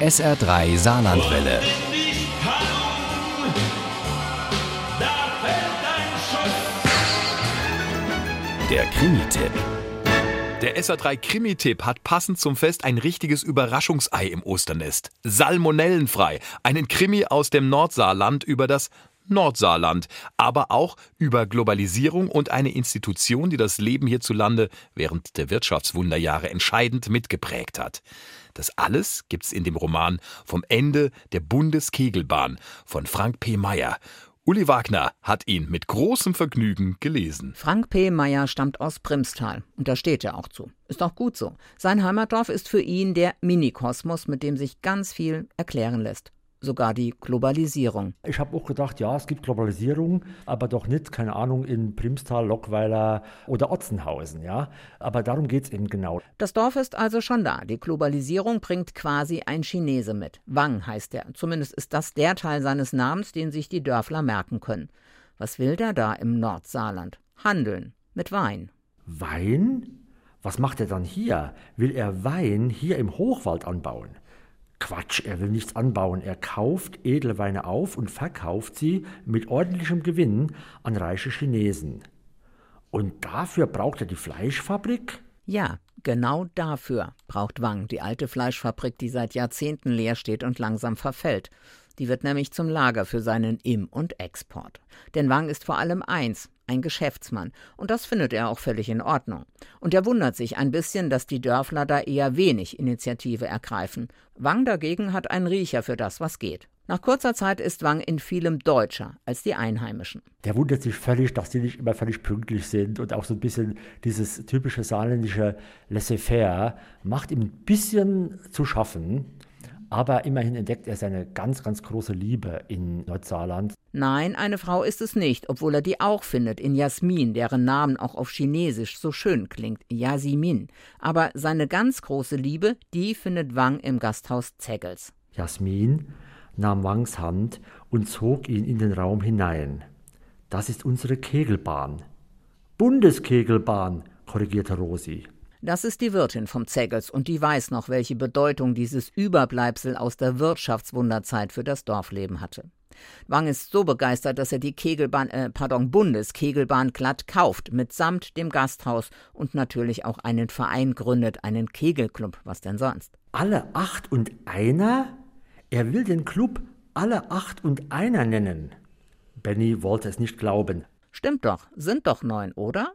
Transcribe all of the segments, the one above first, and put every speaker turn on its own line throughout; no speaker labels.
SR3 Saarlandwelle. Der Krimi-Tipp.
Der SA3 Krimi-Tipp hat passend zum Fest ein richtiges Überraschungsei im Osternest. Salmonellenfrei. Einen Krimi aus dem Nordsaarland über das Nordsaarland, aber auch über Globalisierung und eine Institution, die das Leben hierzulande während der Wirtschaftswunderjahre entscheidend mitgeprägt hat. Das alles gibt's in dem Roman Vom Ende der Bundeskegelbahn von Frank P. Meyer. Uli Wagner hat ihn mit großem Vergnügen gelesen.
Frank P. Meyer stammt aus Primstal und da steht er auch zu. Ist auch gut so. Sein Heimatdorf ist für ihn der Minikosmos, mit dem sich ganz viel erklären lässt sogar die Globalisierung.
Ich habe auch gedacht, ja, es gibt Globalisierung, aber doch nicht, keine Ahnung, in Primstal, Lockweiler oder Otzenhausen, ja. Aber darum geht es eben genau.
Das Dorf ist also schon da. Die Globalisierung bringt quasi ein Chinese mit. Wang heißt er. Zumindest ist das der Teil seines Namens, den sich die Dörfler merken können. Was will der da im Nordsaarland? Handeln. Mit Wein.
Wein? Was macht er dann hier? Will er Wein hier im Hochwald anbauen? Quatsch, er will nichts anbauen. Er kauft Edelweine auf und verkauft sie mit ordentlichem Gewinn an reiche Chinesen. Und dafür braucht er die Fleischfabrik?
Ja, genau dafür braucht Wang die alte Fleischfabrik, die seit Jahrzehnten leer steht und langsam verfällt. Die wird nämlich zum Lager für seinen Im- und Export. Denn Wang ist vor allem eins, ein Geschäftsmann, und das findet er auch völlig in Ordnung. Und er wundert sich ein bisschen, dass die Dörfler da eher wenig Initiative ergreifen. Wang dagegen hat einen Riecher für das, was geht. Nach kurzer Zeit ist Wang in vielem deutscher als die Einheimischen.
Der wundert sich völlig, dass die nicht immer völlig pünktlich sind und auch so ein bisschen dieses typische saarländische Laissez-faire macht ihm ein bisschen zu schaffen. Aber immerhin entdeckt er seine ganz, ganz große Liebe in Nordsaarland.
Nein, eine Frau ist es nicht, obwohl er die auch findet in Jasmin, deren Namen auch auf Chinesisch so schön klingt, Yasimin. Aber seine ganz große Liebe, die findet Wang im Gasthaus Zeggels.
Jasmin nahm Wangs Hand und zog ihn in den Raum hinein. Das ist unsere Kegelbahn. Bundeskegelbahn, korrigierte Rosi.
Das ist die Wirtin vom Zeggels und die weiß noch, welche Bedeutung dieses Überbleibsel aus der Wirtschaftswunderzeit für das Dorfleben hatte. Wang ist so begeistert, dass er die Kegelbahn, äh, pardon, Bundeskegelbahn glatt kauft, mitsamt dem Gasthaus und natürlich auch einen Verein gründet, einen Kegelclub, was denn sonst.
Alle acht und einer? Er will den Club alle acht und einer nennen. Benny wollte es nicht glauben.
Stimmt doch, sind doch neun, oder?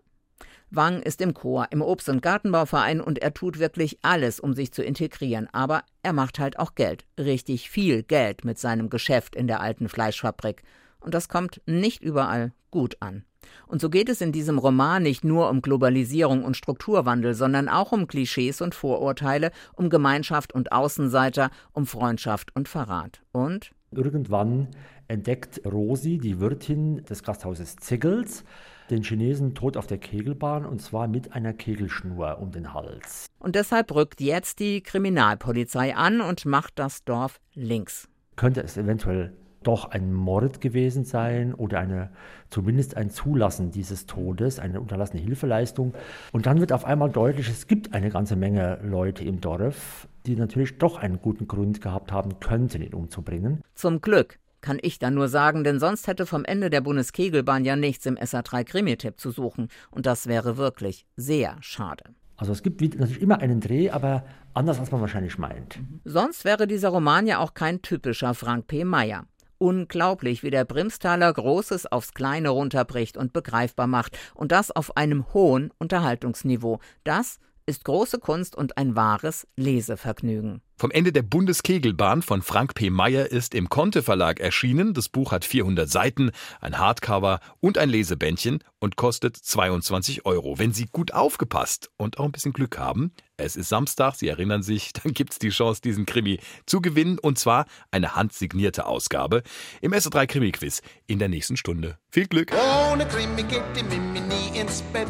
Wang ist im Chor, im Obst- und Gartenbauverein und er tut wirklich alles, um sich zu integrieren. Aber er macht halt auch Geld. Richtig viel Geld mit seinem Geschäft in der alten Fleischfabrik. Und das kommt nicht überall gut an. Und so geht es in diesem Roman nicht nur um Globalisierung und Strukturwandel, sondern auch um Klischees und Vorurteile, um Gemeinschaft und Außenseiter, um Freundschaft und Verrat. Und
irgendwann entdeckt Rosi, die Wirtin des Gasthauses Ziggels, den Chinesen tot auf der Kegelbahn und zwar mit einer Kegelschnur um den Hals.
Und deshalb rückt jetzt die Kriminalpolizei an und macht das Dorf links.
Könnte es eventuell doch ein Mord gewesen sein oder eine, zumindest ein Zulassen dieses Todes, eine unterlassene Hilfeleistung. Und dann wird auf einmal deutlich, es gibt eine ganze Menge Leute im Dorf, die natürlich doch einen guten Grund gehabt haben könnten, ihn umzubringen.
Zum Glück kann ich dann nur sagen, denn sonst hätte vom Ende der Bundeskegelbahn ja nichts im SA3 Krimi-Tipp zu suchen. Und das wäre wirklich sehr schade.
Also es gibt natürlich immer einen Dreh, aber anders als man wahrscheinlich meint.
Sonst wäre dieser Roman ja auch kein typischer Frank P. Meyer. Unglaublich, wie der Brimstaler Großes aufs Kleine runterbricht und begreifbar macht. Und das auf einem hohen Unterhaltungsniveau. Das ist große Kunst und ein wahres Lesevergnügen.
Vom Ende der Bundeskegelbahn von Frank P. Meyer ist im Conte Verlag erschienen. Das Buch hat 400 Seiten, ein Hardcover und ein Lesebändchen und kostet 22 Euro. Wenn Sie gut aufgepasst und auch ein bisschen Glück haben, es ist Samstag, Sie erinnern sich, dann gibt es die Chance, diesen Krimi zu gewinnen und zwar eine handsignierte Ausgabe im SO3 Krimi Quiz in der nächsten Stunde. Viel Glück!
Ohne Krimi geht die Mimi nie ins Bett.